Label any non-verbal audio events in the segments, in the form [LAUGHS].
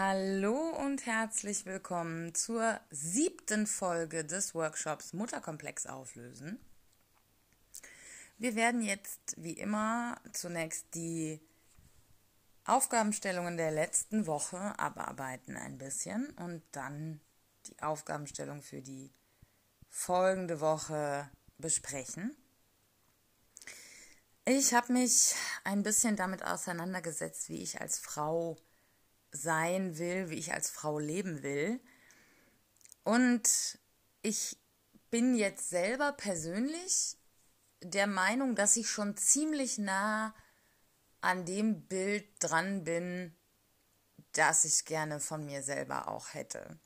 Hallo und herzlich willkommen zur siebten Folge des Workshops Mutterkomplex auflösen. Wir werden jetzt wie immer zunächst die Aufgabenstellungen der letzten Woche abarbeiten ein bisschen und dann die Aufgabenstellung für die folgende Woche besprechen. Ich habe mich ein bisschen damit auseinandergesetzt, wie ich als Frau sein will, wie ich als Frau leben will. Und ich bin jetzt selber persönlich der Meinung, dass ich schon ziemlich nah an dem Bild dran bin, das ich gerne von mir selber auch hätte.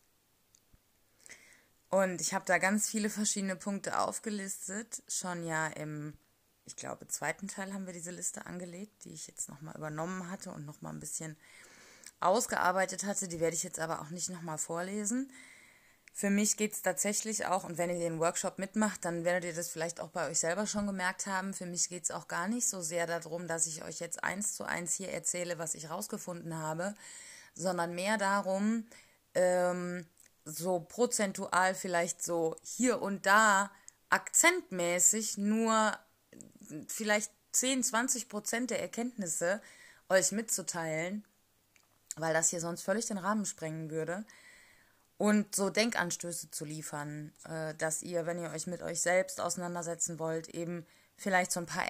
Und ich habe da ganz viele verschiedene Punkte aufgelistet, schon ja im, ich glaube, zweiten Teil haben wir diese Liste angelegt, die ich jetzt nochmal übernommen hatte und nochmal ein bisschen ausgearbeitet hatte. Die werde ich jetzt aber auch nicht nochmal vorlesen. Für mich geht es tatsächlich auch, und wenn ihr den Workshop mitmacht, dann werdet ihr das vielleicht auch bei euch selber schon gemerkt haben. Für mich geht es auch gar nicht so sehr darum, dass ich euch jetzt eins zu eins hier erzähle, was ich rausgefunden habe, sondern mehr darum, ähm, so prozentual vielleicht so hier und da akzentmäßig nur vielleicht 10, 20 Prozent der Erkenntnisse euch mitzuteilen weil das hier sonst völlig den Rahmen sprengen würde. Und so Denkanstöße zu liefern, äh, dass ihr, wenn ihr euch mit euch selbst auseinandersetzen wollt, eben vielleicht so ein paar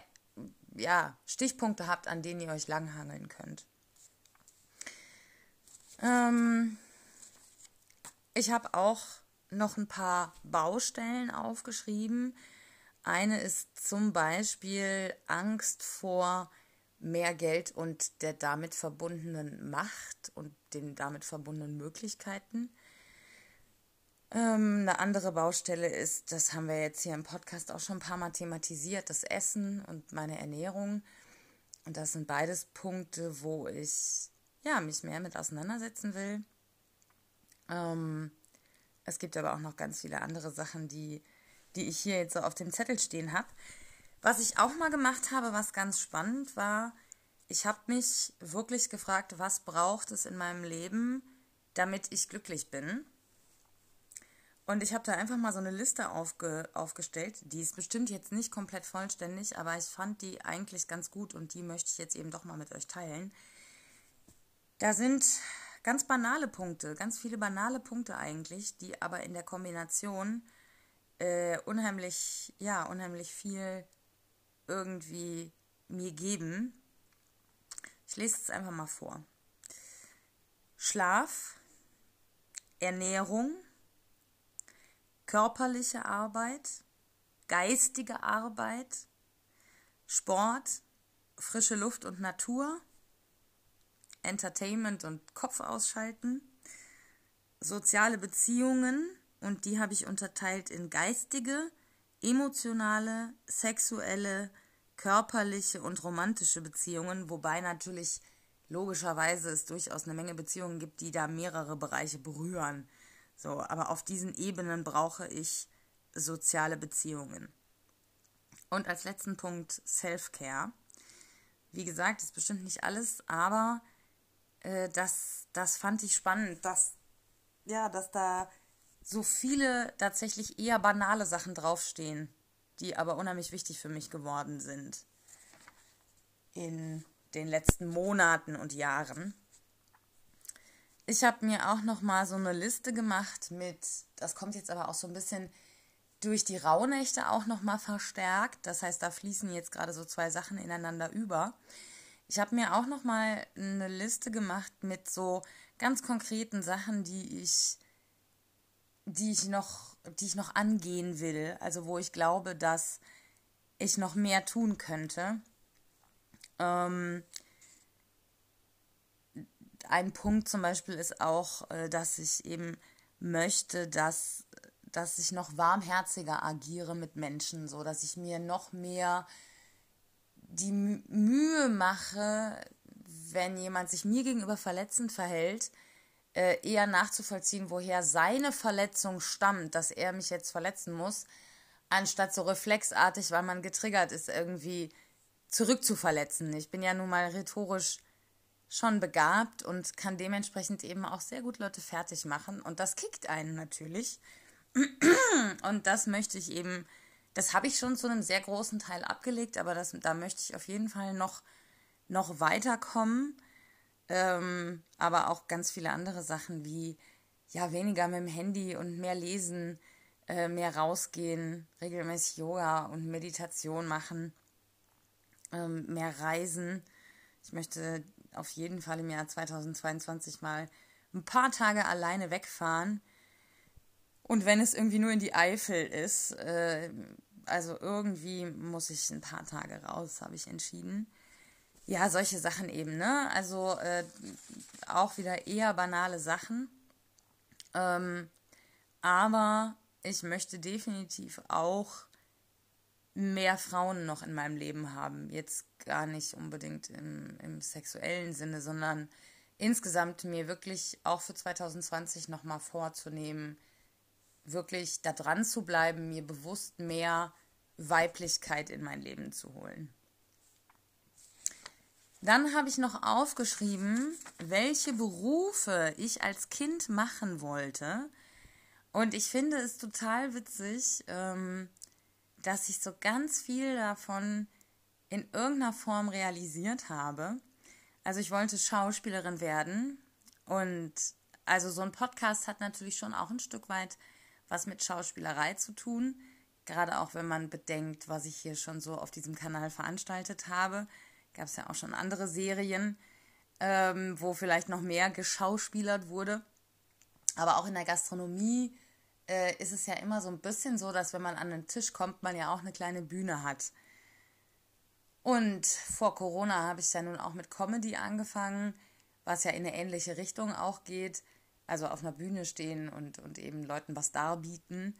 ja, Stichpunkte habt, an denen ihr euch langhangeln könnt. Ähm, ich habe auch noch ein paar Baustellen aufgeschrieben. Eine ist zum Beispiel Angst vor mehr Geld und der damit verbundenen Macht und den damit verbundenen Möglichkeiten. Ähm, eine andere Baustelle ist, das haben wir jetzt hier im Podcast auch schon ein paar Mal thematisiert, das Essen und meine Ernährung. Und das sind beides Punkte, wo ich ja, mich mehr mit auseinandersetzen will. Ähm, es gibt aber auch noch ganz viele andere Sachen, die, die ich hier jetzt so auf dem Zettel stehen habe. Was ich auch mal gemacht habe, was ganz spannend war, ich habe mich wirklich gefragt, was braucht es in meinem Leben, damit ich glücklich bin. Und ich habe da einfach mal so eine Liste aufge aufgestellt. Die ist bestimmt jetzt nicht komplett vollständig, aber ich fand die eigentlich ganz gut und die möchte ich jetzt eben doch mal mit euch teilen. Da sind ganz banale Punkte, ganz viele banale Punkte eigentlich, die aber in der Kombination äh, unheimlich, ja, unheimlich viel irgendwie mir geben. Ich lese es einfach mal vor. Schlaf, Ernährung, körperliche Arbeit, geistige Arbeit, Sport, frische Luft und Natur, Entertainment und Kopf ausschalten, soziale Beziehungen und die habe ich unterteilt in geistige, emotionale, sexuelle, körperliche und romantische Beziehungen, wobei natürlich logischerweise es durchaus eine Menge Beziehungen gibt, die da mehrere Bereiche berühren. So, aber auf diesen Ebenen brauche ich soziale Beziehungen. Und als letzten Punkt Self-Care. Wie gesagt, ist bestimmt nicht alles, aber äh, das, das fand ich spannend, dass, ja, dass da so viele tatsächlich eher banale Sachen draufstehen, die aber unheimlich wichtig für mich geworden sind in den letzten Monaten und Jahren. Ich habe mir auch noch mal so eine Liste gemacht mit, das kommt jetzt aber auch so ein bisschen durch die Rauhnächte auch noch mal verstärkt. Das heißt, da fließen jetzt gerade so zwei Sachen ineinander über. Ich habe mir auch noch mal eine Liste gemacht mit so ganz konkreten Sachen, die ich die ich noch, die ich noch angehen will, also wo ich glaube, dass ich noch mehr tun könnte. Ähm, ein Punkt zum Beispiel ist auch, äh, dass ich eben möchte, dass, dass ich noch warmherziger agiere mit Menschen, so dass ich mir noch mehr die Mühe mache, wenn jemand sich mir gegenüber verletzend verhält, eher nachzuvollziehen, woher seine Verletzung stammt, dass er mich jetzt verletzen muss, anstatt so reflexartig, weil man getriggert ist, irgendwie zurückzuverletzen. Ich bin ja nun mal rhetorisch schon begabt und kann dementsprechend eben auch sehr gut Leute fertig machen. Und das kickt einen natürlich. [CLEARS THROAT] Und das möchte ich eben, das habe ich schon zu einem sehr großen Teil abgelegt, aber das, da möchte ich auf jeden Fall noch, noch weiterkommen. Ähm, aber auch ganz viele andere Sachen wie ja weniger mit dem Handy und mehr lesen, äh, mehr rausgehen, regelmäßig Yoga und Meditation machen, ähm, mehr reisen. Ich möchte auf jeden Fall im Jahr 2022 mal ein paar Tage alleine wegfahren. Und wenn es irgendwie nur in die Eifel ist, äh, also irgendwie muss ich ein paar Tage raus, habe ich entschieden. Ja, solche Sachen eben, ne? Also äh, auch wieder eher banale Sachen. Ähm, aber ich möchte definitiv auch mehr Frauen noch in meinem Leben haben. Jetzt gar nicht unbedingt im, im sexuellen Sinne, sondern insgesamt mir wirklich auch für 2020 nochmal vorzunehmen, wirklich da dran zu bleiben, mir bewusst mehr Weiblichkeit in mein Leben zu holen. Dann habe ich noch aufgeschrieben, welche Berufe ich als Kind machen wollte. Und ich finde es total witzig, ähm, dass ich so ganz viel davon in irgendeiner Form realisiert habe. Also ich wollte Schauspielerin werden und also so ein Podcast hat natürlich schon auch ein Stück weit was mit Schauspielerei zu tun, gerade auch wenn man bedenkt, was ich hier schon so auf diesem Kanal veranstaltet habe. Gab es ja auch schon andere Serien, ähm, wo vielleicht noch mehr geschauspielert wurde. Aber auch in der Gastronomie äh, ist es ja immer so ein bisschen so, dass wenn man an den Tisch kommt, man ja auch eine kleine Bühne hat. Und vor Corona habe ich ja nun auch mit Comedy angefangen, was ja in eine ähnliche Richtung auch geht. Also auf einer Bühne stehen und, und eben Leuten was darbieten.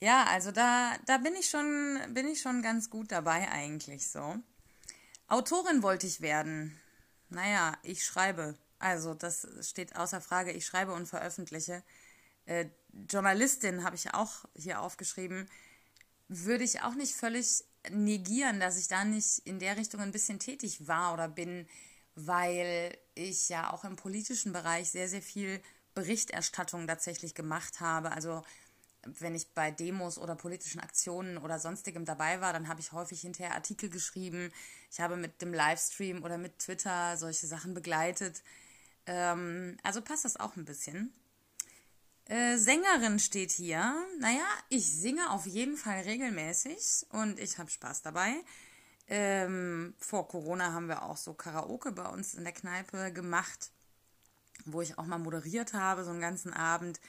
Ja, also da, da bin ich schon, bin ich schon ganz gut dabei eigentlich so. Autorin wollte ich werden. Naja, ich schreibe. Also das steht außer Frage. Ich schreibe und veröffentliche. Äh, Journalistin habe ich auch hier aufgeschrieben. Würde ich auch nicht völlig negieren, dass ich da nicht in der Richtung ein bisschen tätig war oder bin, weil ich ja auch im politischen Bereich sehr, sehr viel Berichterstattung tatsächlich gemacht habe. Also wenn ich bei Demos oder politischen Aktionen oder sonstigem dabei war, dann habe ich häufig hinterher Artikel geschrieben. Ich habe mit dem Livestream oder mit Twitter solche Sachen begleitet. Ähm, also passt das auch ein bisschen. Äh, Sängerin steht hier. Naja, ich singe auf jeden Fall regelmäßig und ich habe Spaß dabei. Ähm, vor Corona haben wir auch so Karaoke bei uns in der Kneipe gemacht, wo ich auch mal moderiert habe, so einen ganzen Abend.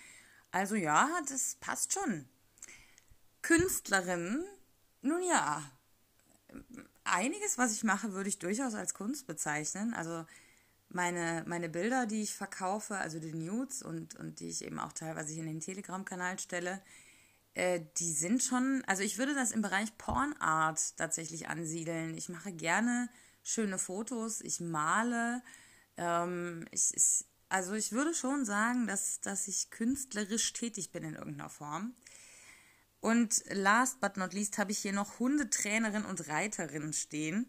Also ja, das passt schon. Künstlerin, nun ja, einiges, was ich mache, würde ich durchaus als Kunst bezeichnen. Also meine, meine Bilder, die ich verkaufe, also die Nudes und, und die ich eben auch teilweise in den Telegram-Kanal stelle, äh, die sind schon, also ich würde das im Bereich Pornart tatsächlich ansiedeln. Ich mache gerne schöne Fotos, ich male. Ähm, ich, ich, also ich würde schon sagen, dass, dass ich künstlerisch tätig bin in irgendeiner Form. Und last but not least habe ich hier noch Hundetrainerin und Reiterin stehen.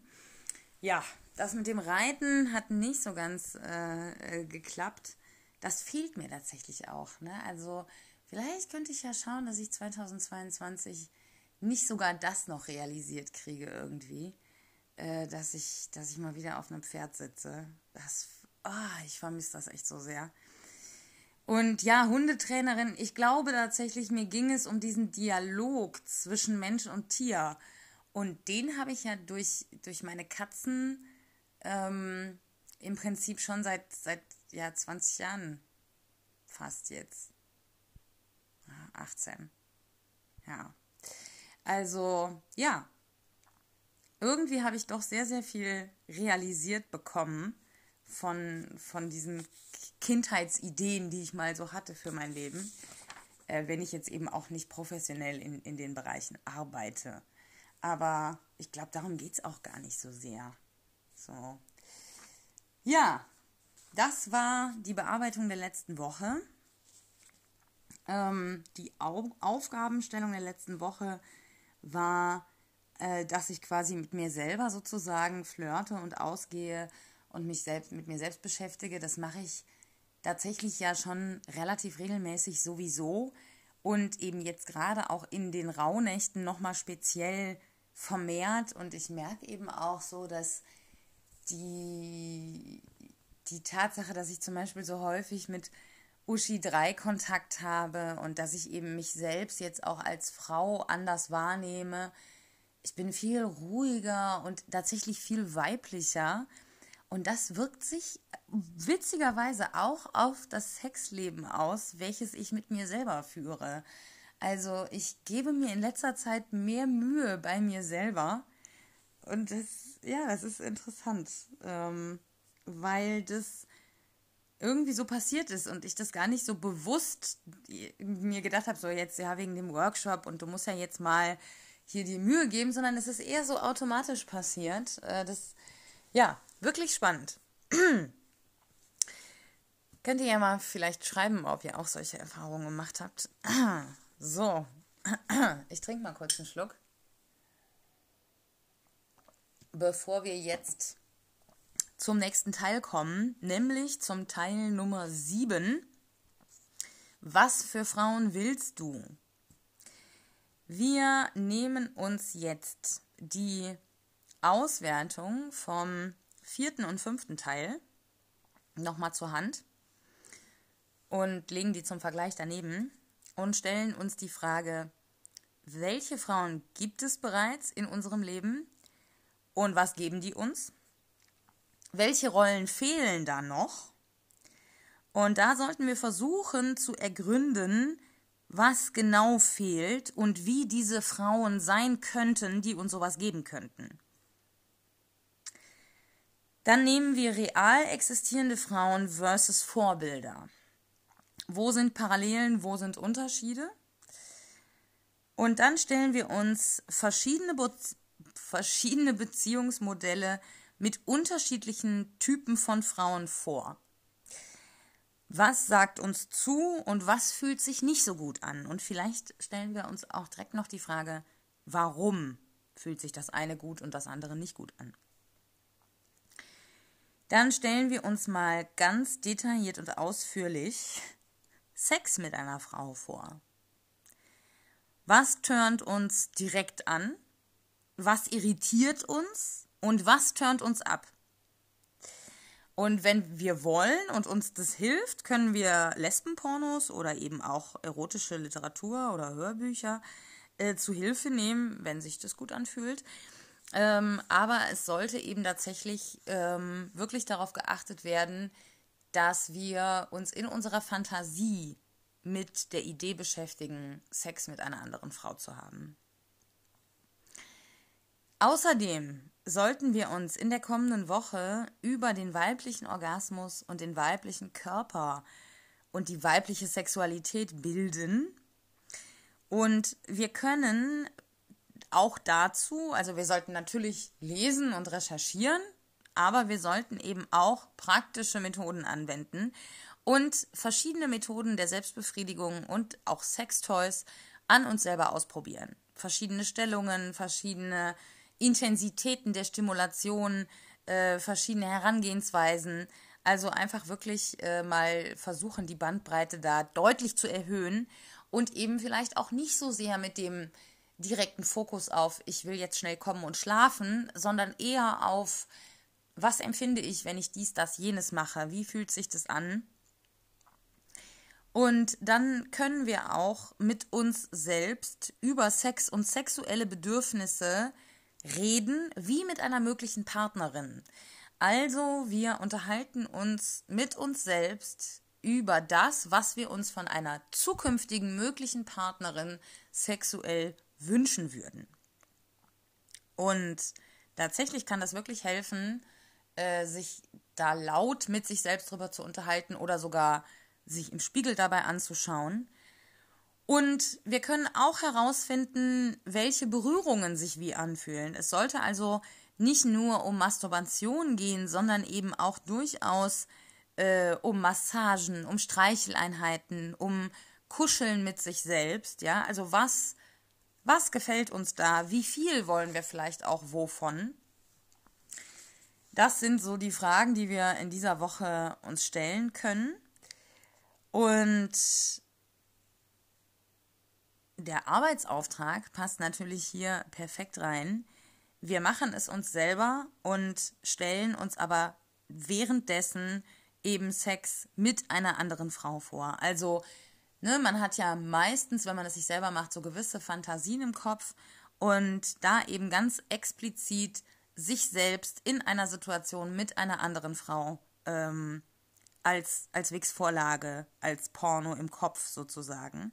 Ja, das mit dem Reiten hat nicht so ganz äh, äh, geklappt. Das fehlt mir tatsächlich auch. Ne? Also vielleicht könnte ich ja schauen, dass ich 2022 nicht sogar das noch realisiert kriege irgendwie. Äh, dass, ich, dass ich mal wieder auf einem Pferd sitze. Das, oh, ich vermisse das echt so sehr. Und ja, Hundetrainerin, ich glaube tatsächlich, mir ging es um diesen Dialog zwischen Mensch und Tier. Und den habe ich ja durch, durch meine Katzen ähm, im Prinzip schon seit, seit ja, 20 Jahren fast jetzt. 18. Ja. Also, ja. Irgendwie habe ich doch sehr, sehr viel realisiert bekommen von, von diesen Kindheitsideen, die ich mal so hatte für mein Leben, äh, wenn ich jetzt eben auch nicht professionell in, in den Bereichen arbeite. Aber ich glaube, darum geht es auch gar nicht so sehr. So. Ja, das war die Bearbeitung der letzten Woche. Ähm, die Au Aufgabenstellung der letzten Woche war, äh, dass ich quasi mit mir selber sozusagen flirte und ausgehe und mich selbst mit mir selbst beschäftige. Das mache ich tatsächlich ja schon relativ regelmäßig sowieso und eben jetzt gerade auch in den Rauhnächten nochmal speziell vermehrt und ich merke eben auch so, dass die, die Tatsache, dass ich zum Beispiel so häufig mit Uschi 3 Kontakt habe und dass ich eben mich selbst jetzt auch als Frau anders wahrnehme. Ich bin viel ruhiger und tatsächlich viel weiblicher. Und das wirkt sich witzigerweise auch auf das Sexleben aus, welches ich mit mir selber führe. Also ich gebe mir in letzter Zeit mehr Mühe bei mir selber. Und das, ja, das ist interessant, ähm, weil das irgendwie so passiert ist und ich das gar nicht so bewusst mir gedacht habe, so jetzt ja wegen dem Workshop und du musst ja jetzt mal hier die Mühe geben, sondern es ist eher so automatisch passiert. Äh, das, ja, wirklich spannend. [CLEARS THROAT] Könnt ihr ja mal vielleicht schreiben, ob ihr auch solche Erfahrungen gemacht habt. [CLEARS THROAT] so, [CLEARS THROAT] ich trinke mal kurz einen Schluck, bevor wir jetzt zum nächsten Teil kommen, nämlich zum Teil Nummer 7. Was für Frauen willst du? Wir nehmen uns jetzt die Auswertung vom vierten und fünften Teil nochmal zur Hand und legen die zum Vergleich daneben und stellen uns die Frage, welche Frauen gibt es bereits in unserem Leben und was geben die uns? welche Rollen fehlen da noch? Und da sollten wir versuchen zu ergründen, was genau fehlt und wie diese Frauen sein könnten, die uns sowas geben könnten. Dann nehmen wir real existierende Frauen versus Vorbilder. Wo sind Parallelen, wo sind Unterschiede? Und dann stellen wir uns verschiedene, Be verschiedene Beziehungsmodelle mit unterschiedlichen Typen von Frauen vor. Was sagt uns zu und was fühlt sich nicht so gut an? Und vielleicht stellen wir uns auch direkt noch die Frage, warum fühlt sich das eine gut und das andere nicht gut an? Dann stellen wir uns mal ganz detailliert und ausführlich Sex mit einer Frau vor. Was turnt uns direkt an? Was irritiert uns? und was turnt uns ab. Und wenn wir wollen und uns das hilft, können wir Lesbenpornos oder eben auch erotische Literatur oder Hörbücher äh, zu Hilfe nehmen, wenn sich das gut anfühlt. Ähm, aber es sollte eben tatsächlich ähm, wirklich darauf geachtet werden, dass wir uns in unserer Fantasie mit der Idee beschäftigen, Sex mit einer anderen Frau zu haben. Außerdem sollten wir uns in der kommenden Woche über den weiblichen Orgasmus und den weiblichen Körper und die weibliche Sexualität bilden. Und wir können auch dazu, also wir sollten natürlich lesen und recherchieren, aber wir sollten eben auch praktische Methoden anwenden und verschiedene Methoden der Selbstbefriedigung und auch Sextoys an uns selber ausprobieren. Verschiedene Stellungen, verschiedene Intensitäten der Stimulation, äh, verschiedene Herangehensweisen. Also einfach wirklich äh, mal versuchen, die Bandbreite da deutlich zu erhöhen und eben vielleicht auch nicht so sehr mit dem direkten Fokus auf, ich will jetzt schnell kommen und schlafen, sondern eher auf, was empfinde ich, wenn ich dies, das, jenes mache? Wie fühlt sich das an? Und dann können wir auch mit uns selbst über Sex und sexuelle Bedürfnisse reden wie mit einer möglichen Partnerin. Also wir unterhalten uns mit uns selbst über das, was wir uns von einer zukünftigen möglichen Partnerin sexuell wünschen würden. Und tatsächlich kann das wirklich helfen, äh, sich da laut mit sich selbst drüber zu unterhalten oder sogar sich im Spiegel dabei anzuschauen und wir können auch herausfinden, welche Berührungen sich wie anfühlen. Es sollte also nicht nur um Masturbation gehen, sondern eben auch durchaus äh, um Massagen, um Streicheleinheiten, um Kuscheln mit sich selbst. Ja, also was, was gefällt uns da? Wie viel wollen wir vielleicht auch wovon? Das sind so die Fragen, die wir in dieser Woche uns stellen können. Und der Arbeitsauftrag passt natürlich hier perfekt rein. Wir machen es uns selber und stellen uns aber währenddessen eben Sex mit einer anderen Frau vor. Also, ne, man hat ja meistens, wenn man es sich selber macht, so gewisse Fantasien im Kopf und da eben ganz explizit sich selbst in einer Situation mit einer anderen Frau ähm, als, als Wix-Vorlage, als Porno im Kopf sozusagen,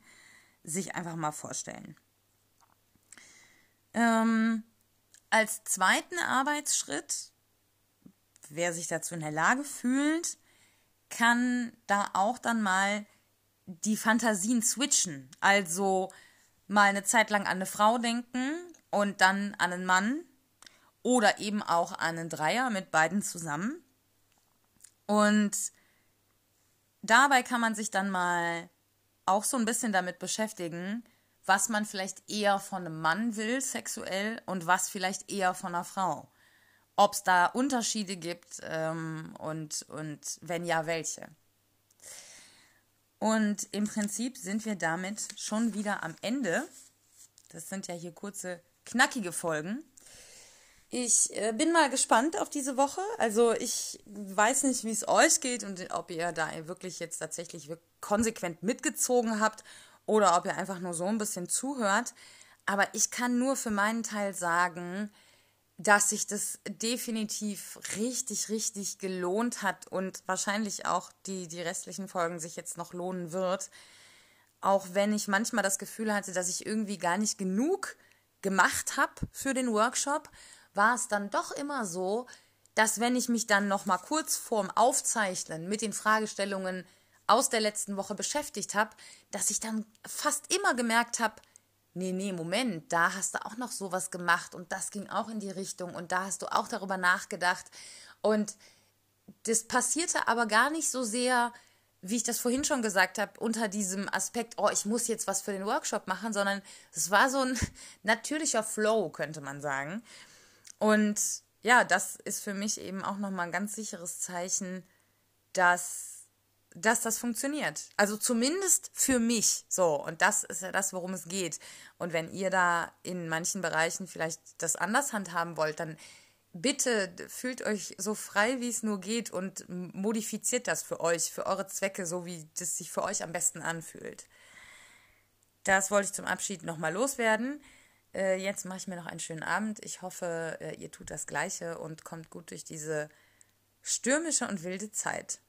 sich einfach mal vorstellen. Ähm, als zweiten Arbeitsschritt, wer sich dazu in der Lage fühlt, kann da auch dann mal die Fantasien switchen. Also mal eine Zeit lang an eine Frau denken und dann an einen Mann oder eben auch an einen Dreier mit beiden zusammen. Und dabei kann man sich dann mal auch so ein bisschen damit beschäftigen, was man vielleicht eher von einem Mann will, sexuell, und was vielleicht eher von einer Frau. Ob es da Unterschiede gibt ähm, und, und wenn ja, welche. Und im Prinzip sind wir damit schon wieder am Ende. Das sind ja hier kurze, knackige Folgen. Ich äh, bin mal gespannt auf diese Woche. Also ich weiß nicht, wie es euch geht und ob ihr da wirklich jetzt tatsächlich konsequent mitgezogen habt oder ob ihr einfach nur so ein bisschen zuhört. Aber ich kann nur für meinen Teil sagen, dass sich das definitiv richtig, richtig gelohnt hat und wahrscheinlich auch die, die restlichen Folgen sich jetzt noch lohnen wird. Auch wenn ich manchmal das Gefühl hatte, dass ich irgendwie gar nicht genug gemacht habe für den Workshop war es dann doch immer so, dass wenn ich mich dann noch mal kurz vorm Aufzeichnen mit den Fragestellungen aus der letzten Woche beschäftigt habe, dass ich dann fast immer gemerkt habe, nee, nee, Moment, da hast du auch noch sowas gemacht und das ging auch in die Richtung und da hast du auch darüber nachgedacht und das passierte aber gar nicht so sehr, wie ich das vorhin schon gesagt habe, unter diesem Aspekt, oh, ich muss jetzt was für den Workshop machen, sondern es war so ein [LAUGHS] natürlicher Flow, könnte man sagen. Und ja, das ist für mich eben auch nochmal ein ganz sicheres Zeichen, dass, dass das funktioniert. Also zumindest für mich so. Und das ist ja das, worum es geht. Und wenn ihr da in manchen Bereichen vielleicht das anders handhaben wollt, dann bitte fühlt euch so frei, wie es nur geht und modifiziert das für euch, für eure Zwecke, so wie das sich für euch am besten anfühlt. Das wollte ich zum Abschied nochmal loswerden. Äh, jetzt mache ich mir noch einen schönen Abend. Ich hoffe, äh, ihr tut das Gleiche und kommt gut durch diese stürmische und wilde Zeit.